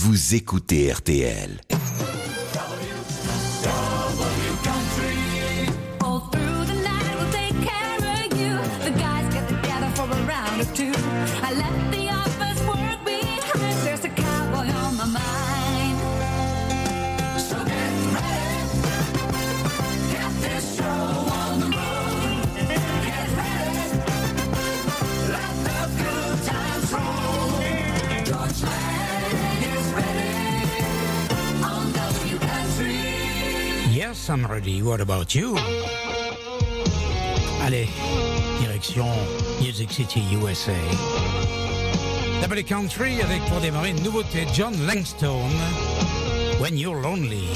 vous écoutez RTL. Yes, I'm ready. What about you? Allez, direction Music City, USA. Double Country avec pour démarrer une nouveauté John Langstone. When You're Lonely.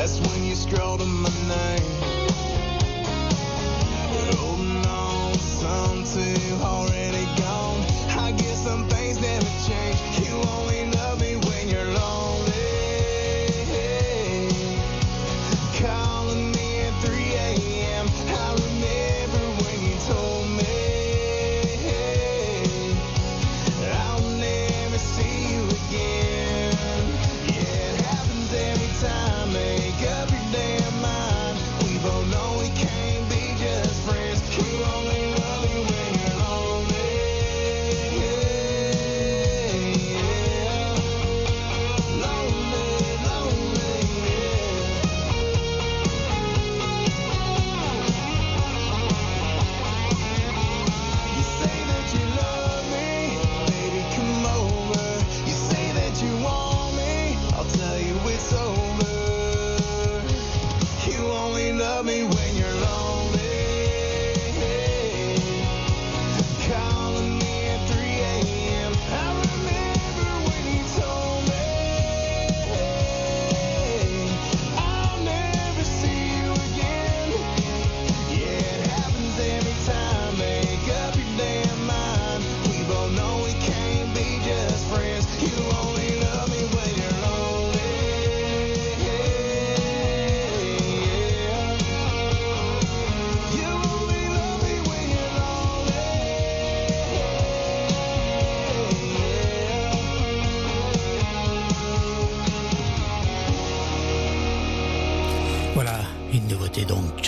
That's when you scroll to my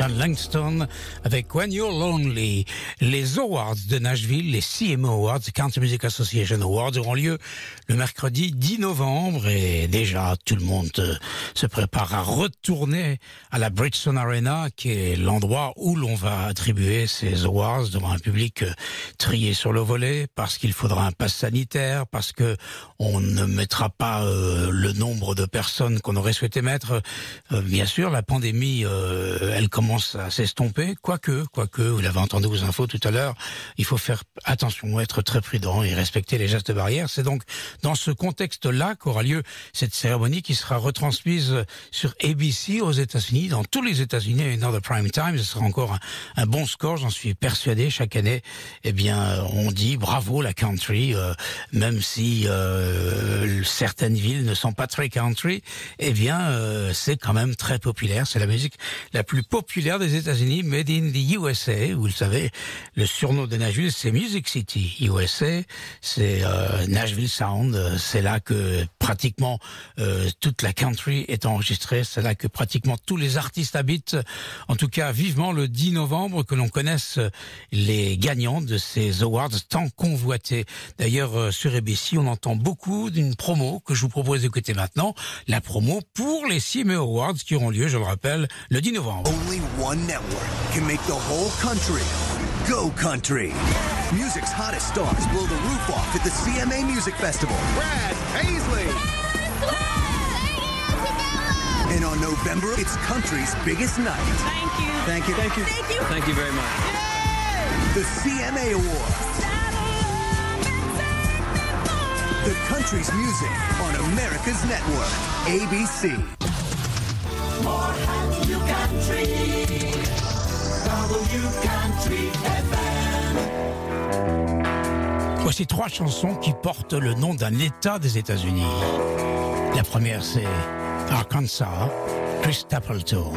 Langston avec When You're Lonely. Les Awards de Nashville, les CMO Awards, Country Music Association Awards, auront lieu le mercredi 10 novembre et déjà tout le monde euh, se prépare à retourner à la Bridgestone Arena qui est l'endroit où l'on va attribuer ces awards devant un public euh, trié sur le volet parce qu'il faudra un pass sanitaire, parce que on ne mettra pas euh, le nombre de personnes qu'on aurait souhaité mettre. Bien sûr, la pandémie, elle commence à s'estomper, quoique, quoique, vous l'avez entendu aux infos tout à l'heure, il faut faire attention, être très prudent et respecter les gestes barrières. C'est donc dans ce contexte-là qu'aura lieu cette cérémonie qui sera retransmise sur ABC aux États-Unis, dans tous les États-Unis, et dans le prime time. Ce sera encore un, un bon score, j'en suis persuadé. Chaque année, eh bien, on dit bravo la country, euh, même si euh, certaines villes ne sont pas très country, eh bien, euh, c'est quand même très populaire. C'est la musique la plus populaire des États-Unis, made in the USA. Vous le savez, le surnom de Nashville, c'est Music City USA. C'est euh, Nashville Sound. C'est là que pratiquement euh, toute la country est enregistrée. C'est là que pratiquement tous les artistes habitent. En tout cas, vivement le 10 novembre que l'on connaisse les gagnants de ces awards tant convoités. D'ailleurs, euh, sur ABC, on entend beaucoup d'une promo que je vous propose d'écouter maintenant. La promo pour les CMA Awards qui auront lieu, je le rappelle, le 10 novembre. Music's hottest stars blow the roof off at the CMA Music Festival. Brad Paisley. And on November, it's country's biggest night. Thank you. Thank you. Thank you. Thank you. Thank you very much. The CMA Awards. The country's music on America's network, ABC. Voici trois chansons qui portent le nom d'un État des États-Unis. La première, c'est Arkansas, Chris Stapleton.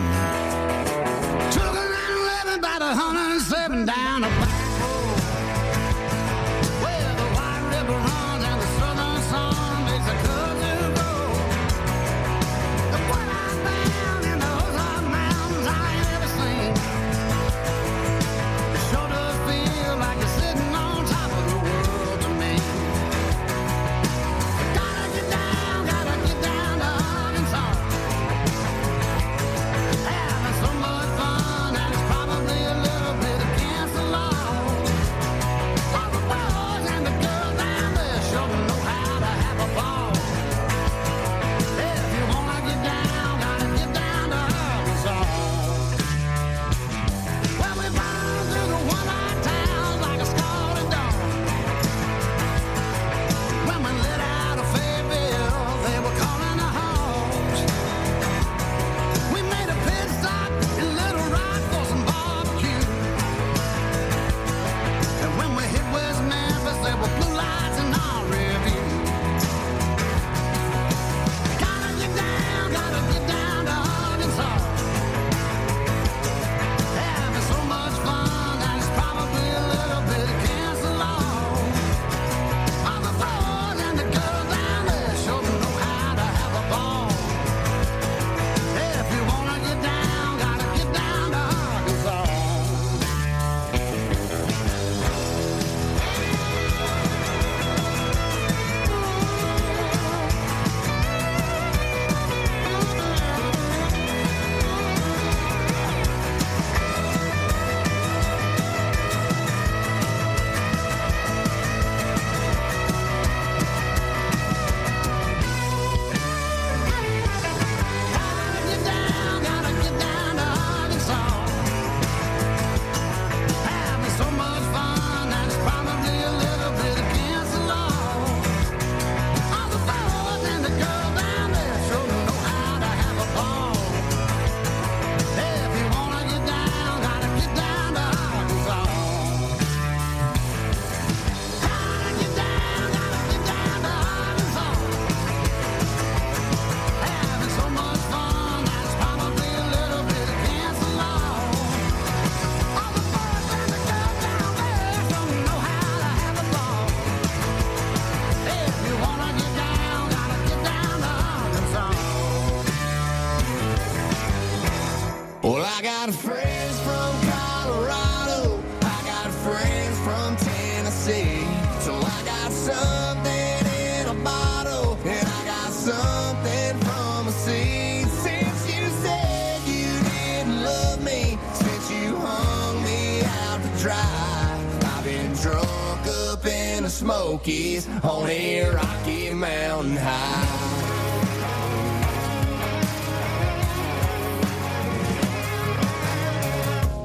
I got something in a bottle, and I got something from a seed. Since you said you didn't love me, since you hung me out to dry, I've been drunk up in the Smokies on a Rocky Mountain High.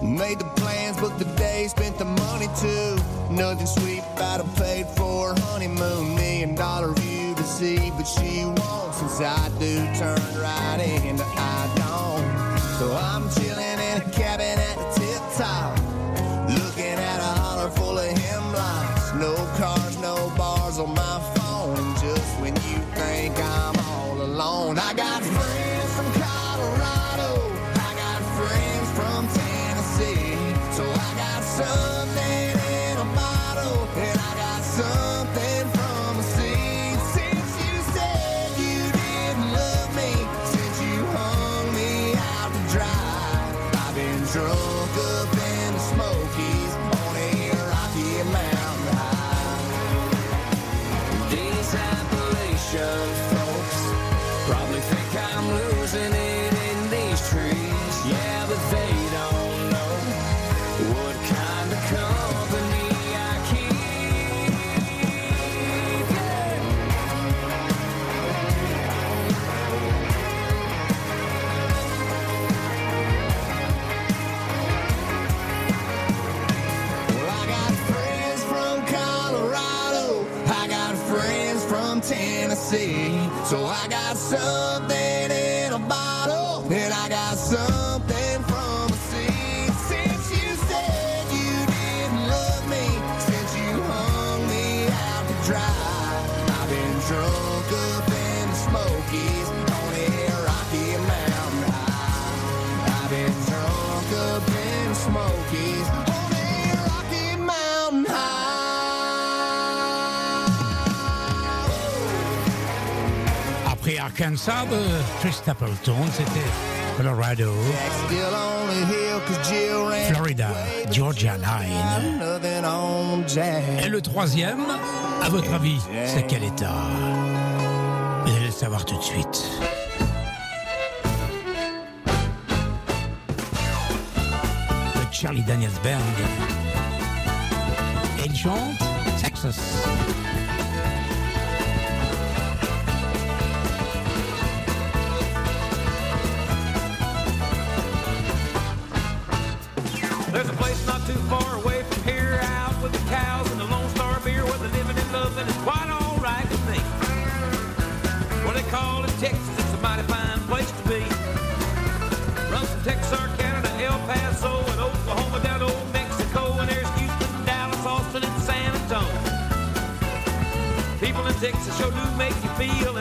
Made the plans, booked the day, spent the money too. Nothing sweet about a paid for honeymoon. Million dollar view to see, but she won't since I do. turn right into I don't. So I'm chilling in a cabin at the tip top. Looking at a holler full of hemlocks. No cars, Tennessee. So I got something Arkansas de Chris Stapleton, c'était Colorado, Florida. Georgia Line. Et le troisième, à votre avis, c'est quel état? Vous allez le savoir tout de suite. Le Charlie Daniels Band. Il chante Texas. Feel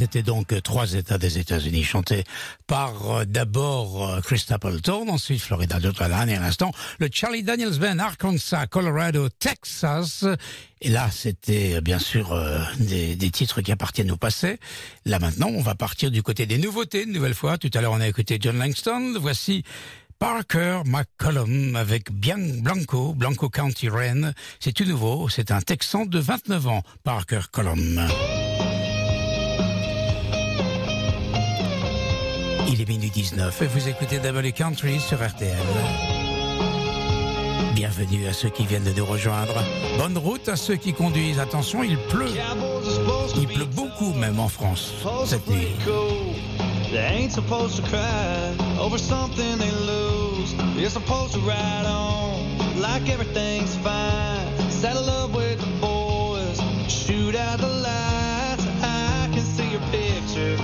c'était donc trois États des États-Unis chantés par euh, d'abord euh, Chris Stapleton, ensuite Florida et à l'instant le Charlie Daniels Band, Arkansas, Colorado, Texas. Et là, c'était euh, bien sûr des, titres qui appartiennent au passé. Là maintenant, on va partir du côté des nouveautés une nouvelle fois. Tout à l'heure, on a écouté John Langston. Voici Parker McCollum avec Blanco, Blanco County Wren. C'est tout nouveau, c'est un Texan de 29 ans, Parker Collum. Il est minuit 19 et vous écoutez Double Country sur RTL. Bienvenue à ceux qui viennent de nous rejoindre. Bonne route à ceux qui conduisent. Attention, il pleut. Il pleut beaucoup même en France cette nuit. They ain't supposed to cry over something they lose. You're supposed to ride on like everything's fine. Settle up with the boys, shoot out the lights. I can see your picture,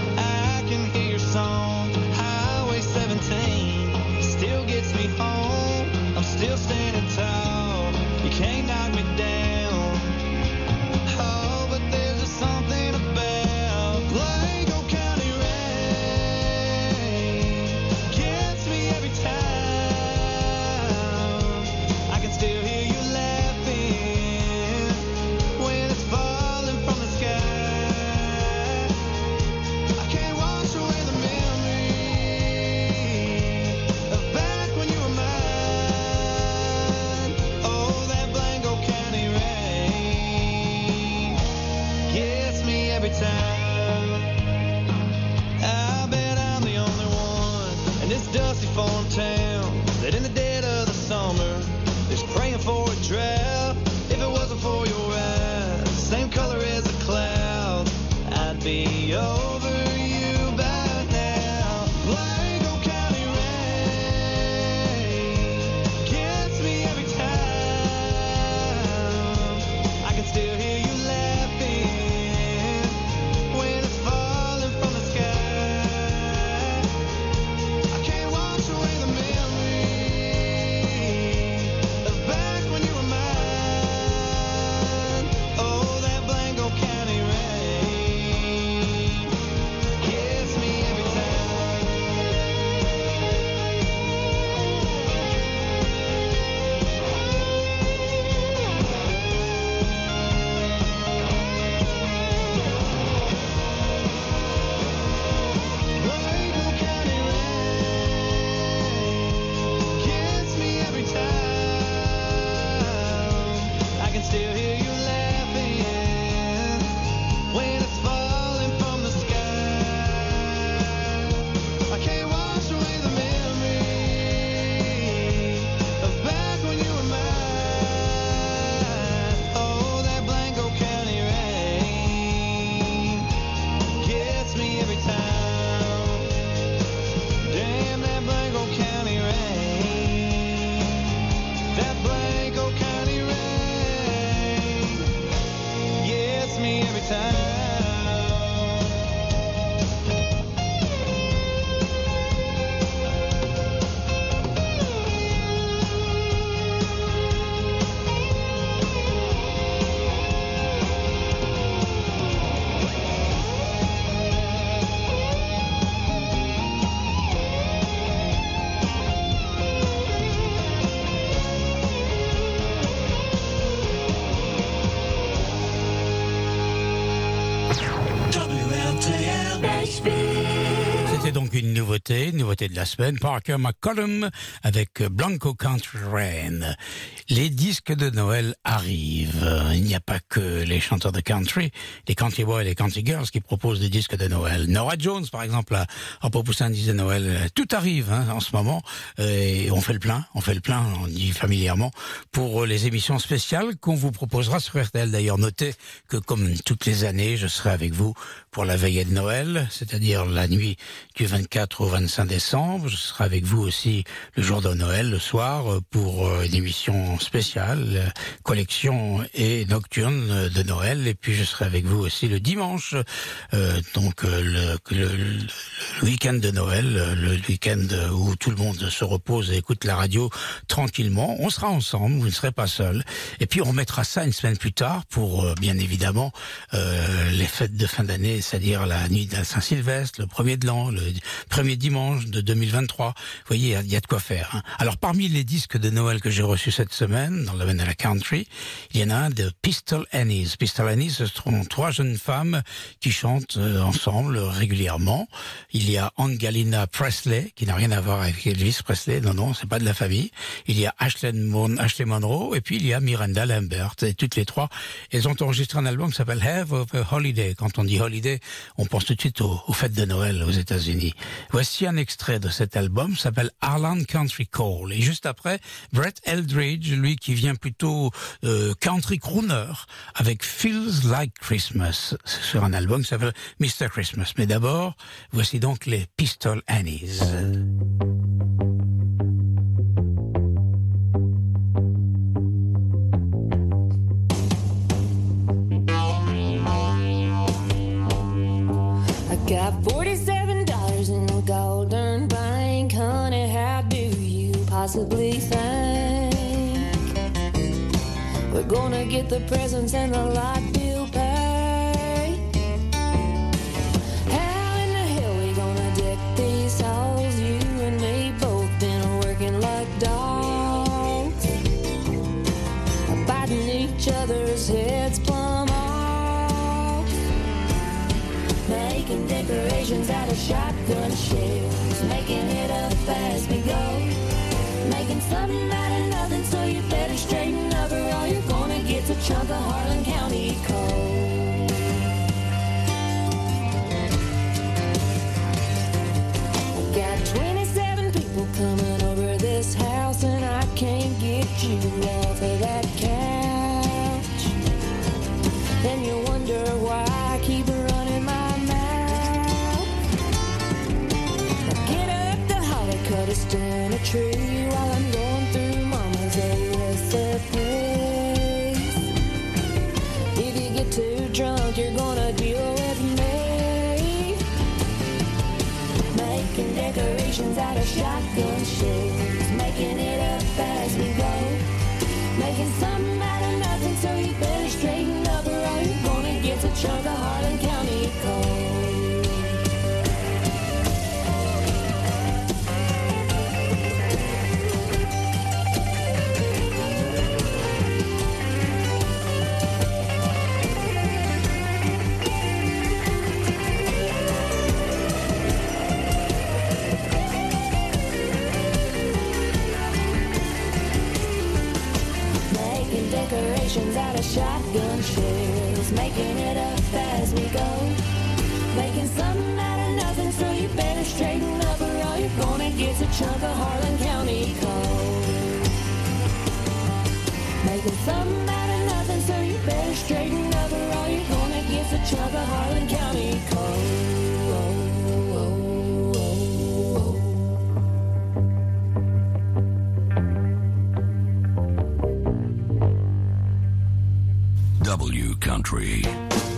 nouveauté, de la semaine. Parker McCollum avec Blanco Country Rain. Les disques de Noël arrivent. Il n'y a pas que les chanteurs de country, les country boys et les country girls qui proposent des disques de Noël. Nora Jones, par exemple, a, proposé un disque de Noël. Tout arrive hein, en ce moment. Et on fait le plein, on fait le plein, on dit familièrement, pour les émissions spéciales qu'on vous proposera sur RTL. D'ailleurs, notez que comme toutes les années, je serai avec vous pour la veillée de Noël, c'est-à-dire la nuit du 24 au 25 décembre. Je serai avec vous aussi le jour de Noël, le soir, euh, pour euh, une émission spéciale, euh, collection et nocturne de Noël. Et puis je serai avec vous aussi le dimanche, donc le, week-end de Noël, le week-end où tout le monde se repose et écoute la radio tranquillement. On sera ensemble, vous ne serez pas seul. Et puis on remettra ça une semaine plus tard pour, bien évidemment, les fêtes de fin d'année, c'est-à-dire la nuit de Saint-Sylvestre, le premier de l'an, le premier dimanche de 2023. Vous voyez, il y a- de quoi faire. hein. Alors parmi les disques de Noël que j'ai reçus cette semaine, dans le domaine de la country, il y en a un de Pistol Annies. Pistol Annies, ce sont trois jeunes femmes qui chantent euh, ensemble régulièrement. Il y a Angelina Presley, qui n'a rien à voir avec Elvis Presley, non, non, c'est pas de la famille. Il y a Ashley, Mon Ashley Monroe, et puis il y a Miranda Lambert. Et toutes les trois, elles ont enregistré un album qui s'appelle Have of a Holiday. Quand on dit holiday, on pense tout de suite aux fêtes de Noël aux États-Unis. Voici un extrait de cet album, s'appelle Arland Country Call. Et juste après, Brett Eldridge, lui qui vient plutôt euh, country crooner, avec Feels Like Christmas, sur un album qui s'appelle Mr. Christmas. Mais d'abord, voici donc les Pistol Annies. Possibly think. We're gonna get the presents and the light bill paid? How in the hell we gonna deck these halls? You and me both been working like dogs, biting each other's heads plumb off, making decorations out of shotgun shells, making it up as we go, something out of nothing. So you better straighten up, or all you're gonna get's a chunk of Harlan County coal. Got 27 people coming over this house, and I can't get you off of that couch. Then you wonder why I keep running my mouth. Get up to holly, cut a stem a tree shotgun shells, making it up as we go. Making something out of nothing, so you better straighten up, or you're gonna get's a chunk of Harlan shotgun making it up as we go. Making something out of nothing, so you better straighten up, or all you're gonna get's a chunk of Harlan County coal. Making something out of nothing, so you better straighten up, or all you're gonna get's a chunk of Harlan County W Country.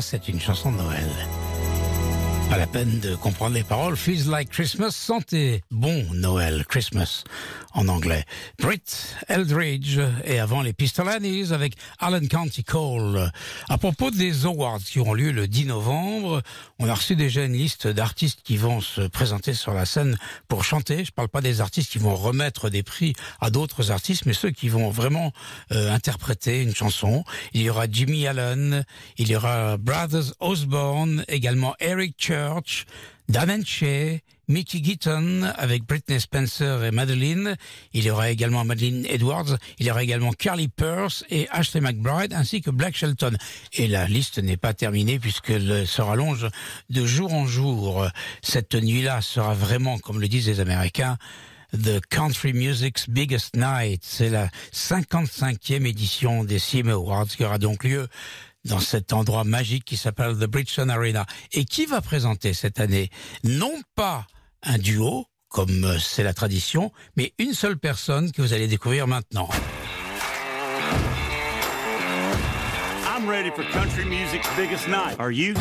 C'est une chanson de Noël. Pas la peine de comprendre les paroles. Feels like Christmas. Sentez bon Noël, Christmas en anglais. Britt Eldridge et avant les Pistolanis avec Allen County Cole. À propos des awards qui auront lieu le 10 novembre, on a reçu déjà une liste d'artistes qui vont se présenter sur la scène pour chanter. Je parle pas des artistes qui vont remettre des prix à d'autres artistes, mais ceux qui vont vraiment euh, interpréter une chanson. Il y aura Jimmy Allen, il y aura Brothers Osborne, également Eric Church, Dan Shea, Mickey Gitton avec Britney Spencer et Madeline. Il y aura également Madeline Edwards. Il y aura également Carly Pearce et Ashley McBride ainsi que Black Shelton. Et la liste n'est pas terminée puisqu'elle se rallonge de jour en jour. Cette nuit-là sera vraiment, comme le disent les Américains, The Country Music's Biggest Night. C'est la 55e édition des CMA Awards qui aura donc lieu dans cet endroit magique qui s'appelle The Bridgestone Arena. Et qui va présenter cette année non pas un duo, comme euh, c'est la tradition, mais une seule personne que vous allez découvrir maintenant. I'm ready for country music's biggest night. Are you?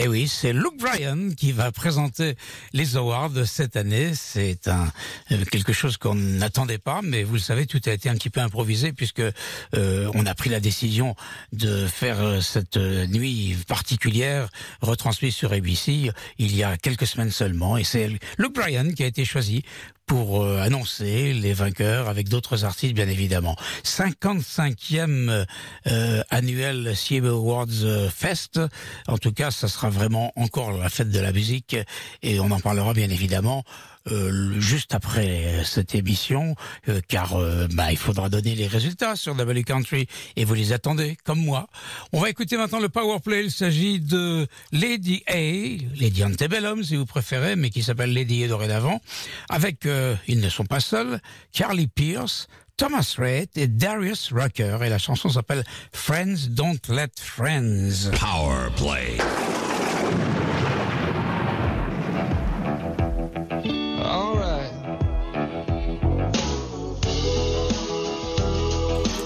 Eh oui, c'est Luke Bryan qui va présenter les awards cette année. C'est un euh, quelque chose qu'on n'attendait pas, mais vous le savez, tout a été un petit peu improvisé puisque euh, on a pris la décision de faire euh, cette euh, nuit particulière retransmise sur ABC il y a quelques semaines seulement. Et c'est Luke Bryan qui a été choisi pour euh, annoncer les vainqueurs avec d'autres artistes bien évidemment. 55e euh, annuel CMA Awards euh, Fest. En tout cas, ça sera vraiment encore la fête de la musique et on en parlera bien évidemment euh, juste après euh, cette émission, euh, car bah, il faudra donner les résultats sur W Country et vous les attendez, comme moi. On va écouter maintenant le Power Play. Il s'agit de Lady A, Lady Antebellum si vous préférez, mais qui s'appelle Lady A dorénavant, avec, ils ne sont pas seuls, Carly Pierce, Thomas Rhett et Darius Rucker. Et la chanson s'appelle Friends Don't Let Friends. Power Play.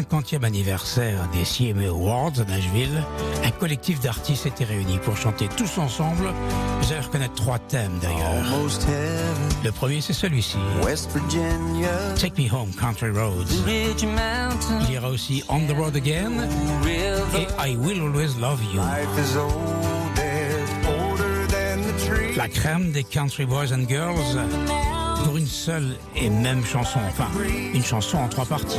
50e anniversaire des CMA Awards à Nashville, un collectif d'artistes était réuni pour chanter tous ensemble. Vous allez reconnaître trois thèmes d'ailleurs. Le premier, c'est celui-ci. Take Me Home, Country Roads. Il y aura aussi On the Road Again et I Will Always Love You. La crème des Country Boys and Girls pour une seule et même chanson. Enfin, une chanson en trois parties.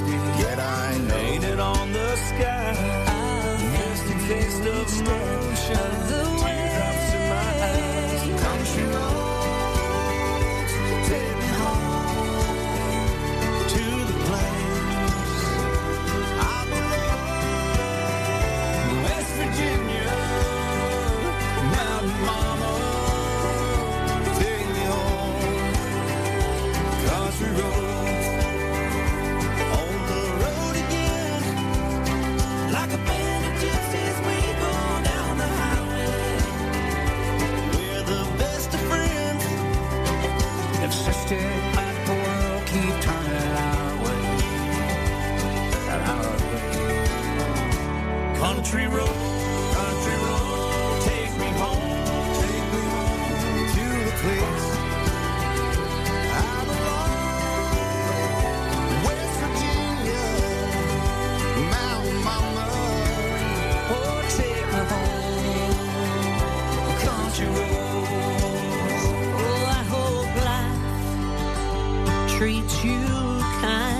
dark yet I know painted on the sky. Misty taste of motion, teardrops in my eyes. Country road, country road, take me home, take me home to the place I belong. West Virginia, Mama, oh take me home, country. Oh, I hope life treats you kind,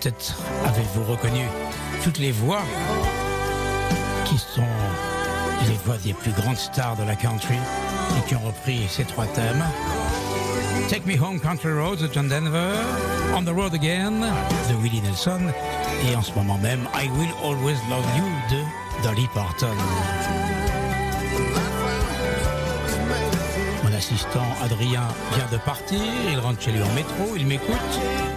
Peut-être avez-vous reconnu toutes les voix voix des plus grandes stars de la country et qui ont repris ces trois thèmes. Take Me Home Country Roads de John Denver, On the Road Again de Willie Nelson et en ce moment même I Will Always Love You de Dolly Parton. Assistant Adrien vient de partir, il rentre chez lui en métro, il m'écoute,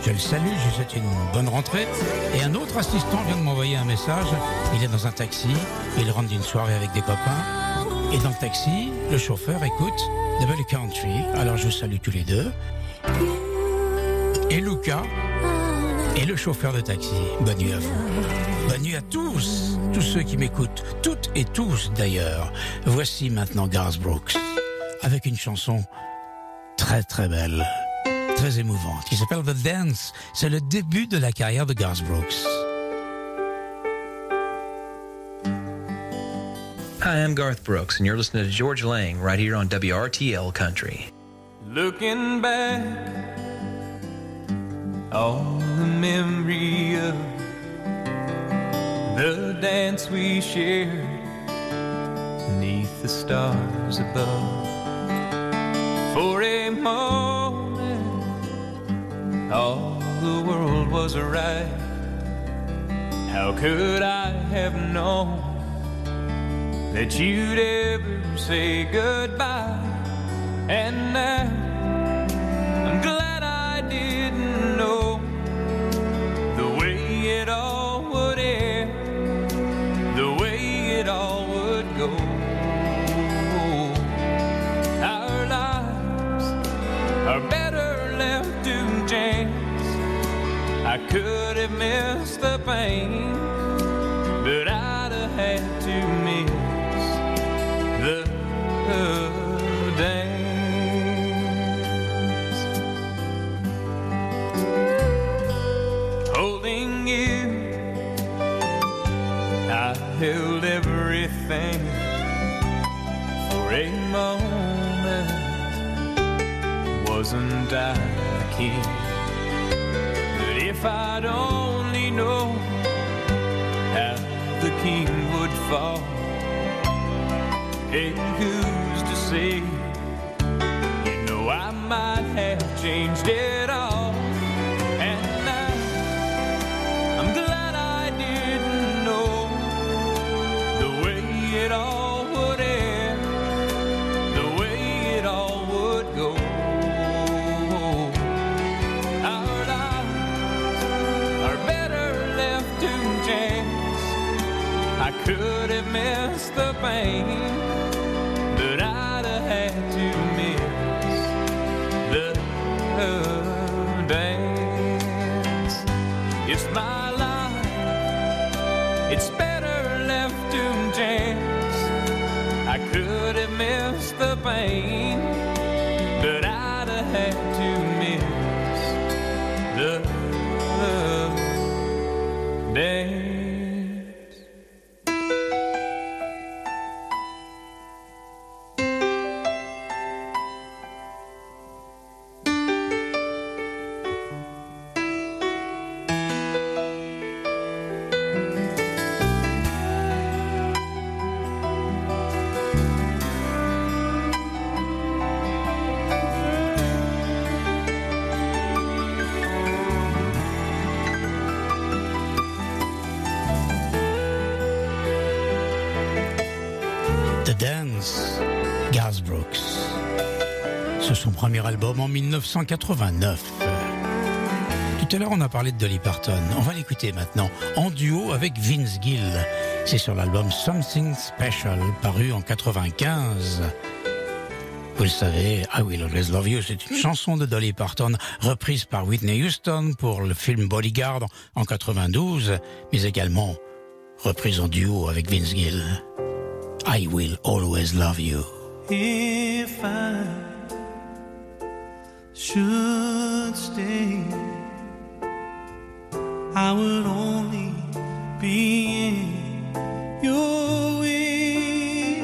je le salue, je lui souhaite une bonne rentrée. Et un autre assistant vient de m'envoyer un message, il est dans un taxi, il rentre d'une soirée avec des copains, et dans le taxi, le chauffeur écoute belle country, alors je vous salue tous les deux. Et Luca et le chauffeur de taxi, bonne nuit à vous. Bonne nuit à tous, tous ceux qui m'écoutent, toutes et tous d'ailleurs. Voici maintenant Garth Brooks avec une chanson très très belle, très émouvante, qui s'appelle The Dance. C'est le début de la carrière de Garth Brooks. Hi, I'm Garth Brooks, and you're listening to George Lang right here on WRTL Country. Looking back on the memory of the dance we shared neath the stars above. All the world was right. How could I have known that you'd ever say goodbye? And now could have missed the pain, but I'd have had to miss the dance. Holding you, I held everything for a moment. Wasn't I the king? If I'd only known how the king would fall, hey, who's to say? You know I might have changed it premier album en 1989. Tout à l'heure, on a parlé de Dolly Parton. On va l'écouter maintenant en duo avec Vince Gill. C'est sur l'album Something Special, paru en 95. Vous le savez, I Will Always Love You, c'est une chanson de Dolly Parton reprise par Whitney Houston pour le film Bodyguard en 92, mais également reprise en duo avec Vince Gill. I Will Always Love You. Should stay, I would only be in your way.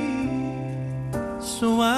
So I'll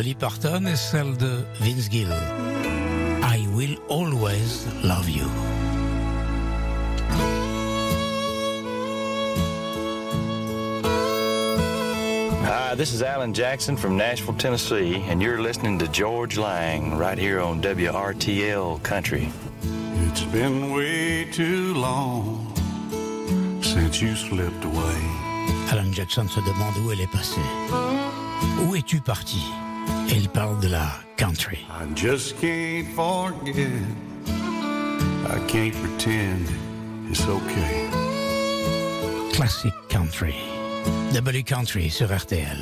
Dolly Parton et celle de Vince Gill. I will always love you. Hi, this is Alan Jackson from Nashville, Tennessee, and you're listening to George Lang right here on WRTL Country. It's been way too long since you slipped away. Alan Jackson se demande où elle est passée. Où es-tu parti? Et il parle de la country. I just can't forget. I can't pretend it's okay. Classic country. W Country sur RTL.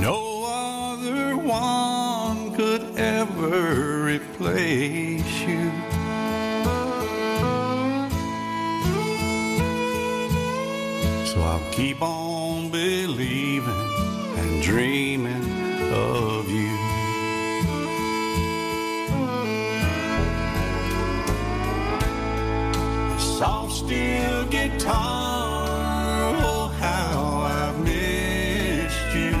No other one could ever replace you. So I'll keep on believing and dreaming of you. Soft steel guitar, oh how I've missed you.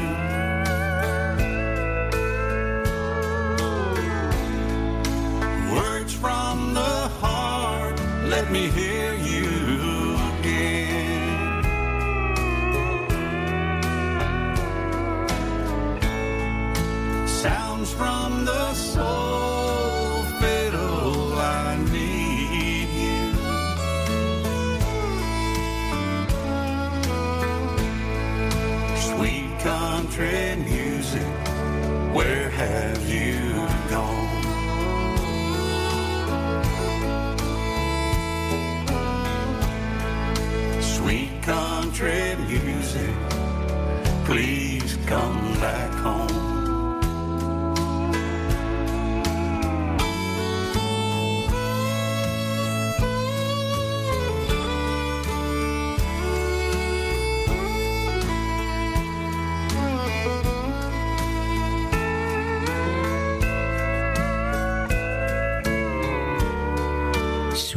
Words from the heart, let me hear country music, where have you gone? Sweet country music, please come back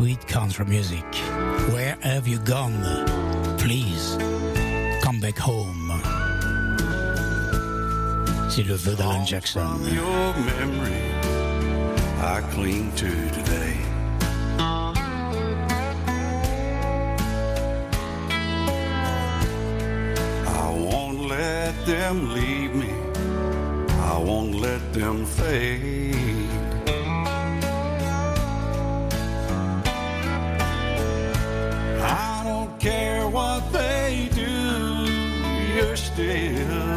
Sweet country music. Where have you gone? Please, come back home. C'est le vœu d'Alan Jackson. Your memory, I cling to today. I won't let them leave me. I won't let them fade. Still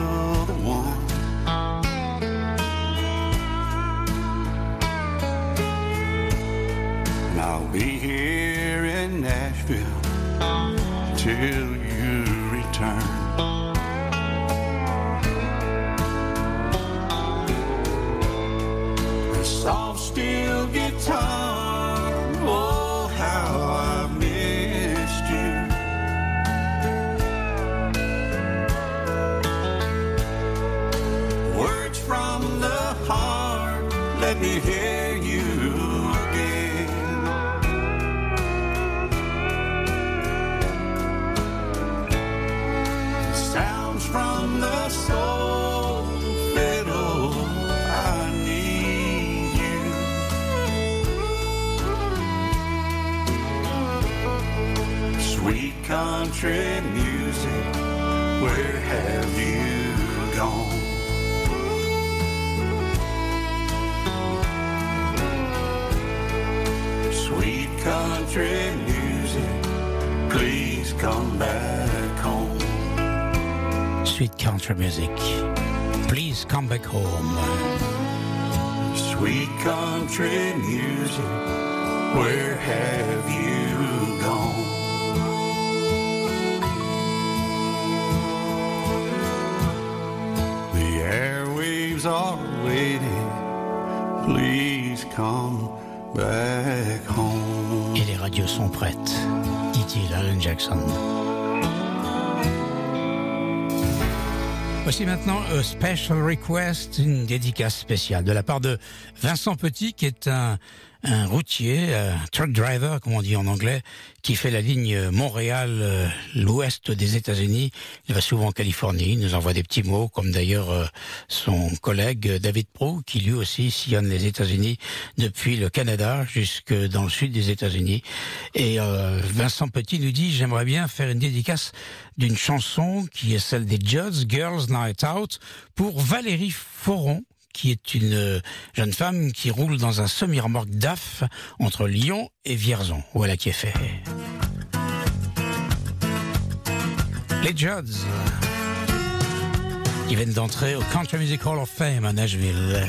country music, where have you gone? Sweet country music, please come back home. Sweet country music. Please come back home. Sweet country music, where have you Et les radios sont prêtes, dit-il Alan Jackson. Voici maintenant un special request, une dédicace spéciale de la part de Vincent Petit, qui est un, un routier, un truck driver, comme on dit en anglais, qui fait la ligne Montréal, euh, l'ouest des États-Unis. Il va souvent en Californie, il nous envoie des petits mots, comme d'ailleurs euh, son collègue David Pro, qui lui aussi sillonne les États-Unis depuis le Canada jusque dans le sud des États-Unis. Et euh, Vincent Petit nous dit, j'aimerais bien faire une dédicace d'une chanson qui est celle des Judds, Girls Night Out, pour Valérie Foron, qui est une euh, jeune femme qui roule dans un semi-remorque DAF entre Lyon et Vierzon. Voilà qui est fait. Les Judds, qui viennent d'entrer au Country Music Hall of Fame à Nashville.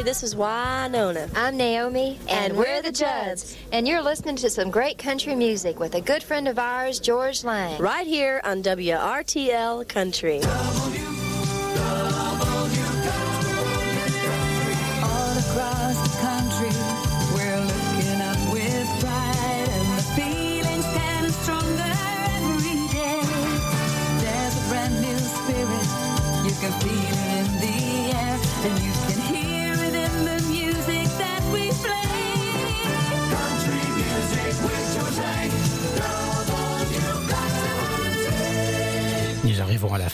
Everybody. This is Winona. I'm Naomi, and, we're the Judds. And you're listening to some great country music with a good friend of ours, George Lang. Right here on WRTL Country.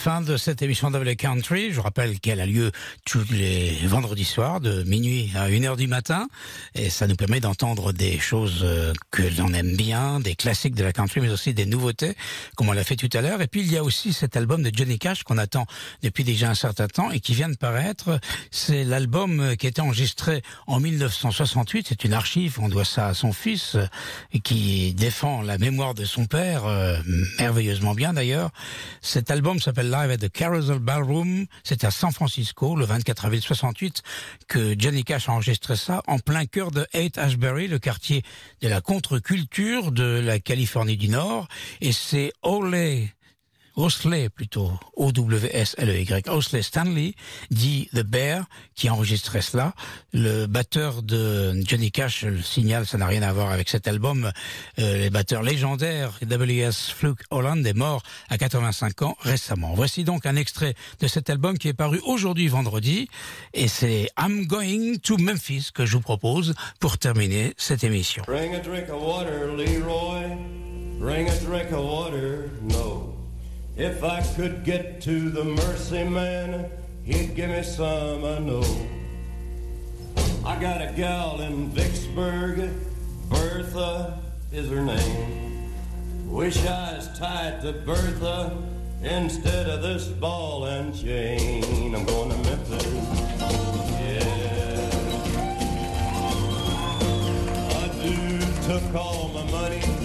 Fin de cette émission Double Country. Je rappelle qu'elle a lieu tous les vendredis soirs de minuit à 1h du matin. Et ça nous permet d'entendre des choses euh, que l'on aime bien, des classiques de la country, mais aussi des nouveautés, comme on l'a fait tout à l'heure. Et puis il y a aussi cet album de Johnny Cash qu'on attend depuis déjà un certain temps et qui vient de paraître. C'est l'album qui a été enregistré en 1968. C'est une archive, on doit ça à son fils, euh, qui défend la mémoire de son père, euh, merveilleusement bien d'ailleurs. Cet album s'appelle Live at the Carousel Ballroom. C'est à San Francisco, le 24 avril 68, que Johnny Cash a enregistré ça en plein cœur de Haight Ashbury, le quartier de la contre-culture de la Californie du Nord. Et c'est Ole Osley plutôt, O-W-S-L-E-Y, Osley Stanley, dit The Bear, qui a enregistré cela. Le batteur de Johnny Cash le signale, ça n'a rien à voir avec cet album. Euh, les batteurs légendaires, W.S. Fluke Holland est mort à 85 ans récemment. Voici donc un extrait de cet album qui est paru aujourd'hui vendredi, et c'est I'm Going to Memphis que je vous propose pour terminer cette émission. Bring a drink of water, Leroy. Bring a drink of water, no. If I could get to the mercy man, he'd give me some, I know. I got a gal in Vicksburg, Bertha is her name. Wish I was tied to Bertha instead of this ball and chain. I'm going to Memphis. Yeah. A dude took all my money.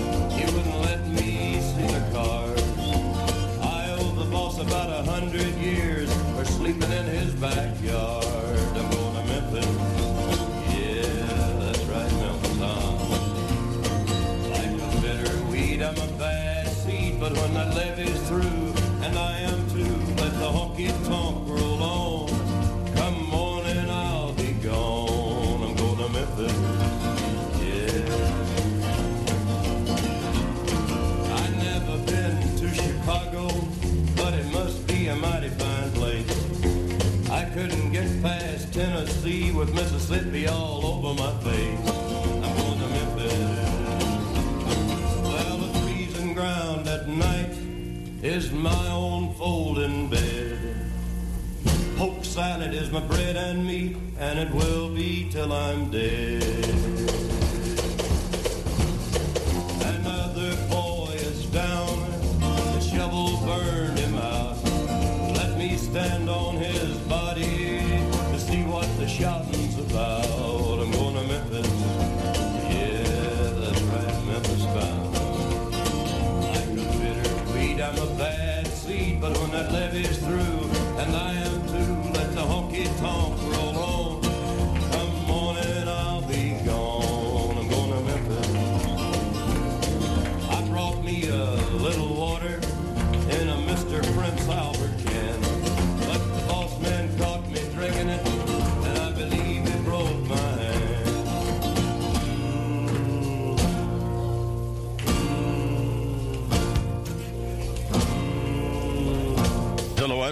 About a hundred years for sleeping in his backyard. I'm going to Memphis. Yeah, that's right, Memphis. Huh? Like a bitter weed, I'm a bad seed, but when that levee's through, and I am too, let the honky tonk with Mississippi all over my face. I'm going to Memphis. Well, the freezing ground at night is my own folding bed. Poke salad is my bread and meat, and it will be till I'm dead.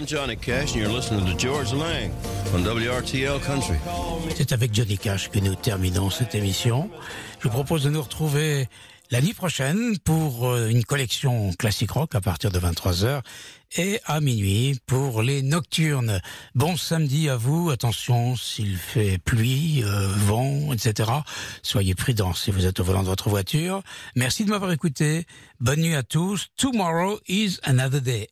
Johnny Cash, and you're listening to George Lang on WRTL Country. C'est avec Johnny Cash que nous terminons cette émission. Je vous propose de nous retrouver l'année prochaine pour euh, une collection classique rock à partir de 23h et à minuit pour les nocturnes. Bon samedi à vous. Attention s'il fait pluie, euh, vent, etc. Soyez prudents si vous êtes au volant de votre voiture. Merci de m'avoir écouté. Bonne nuit à tous. Tomorrow is another day.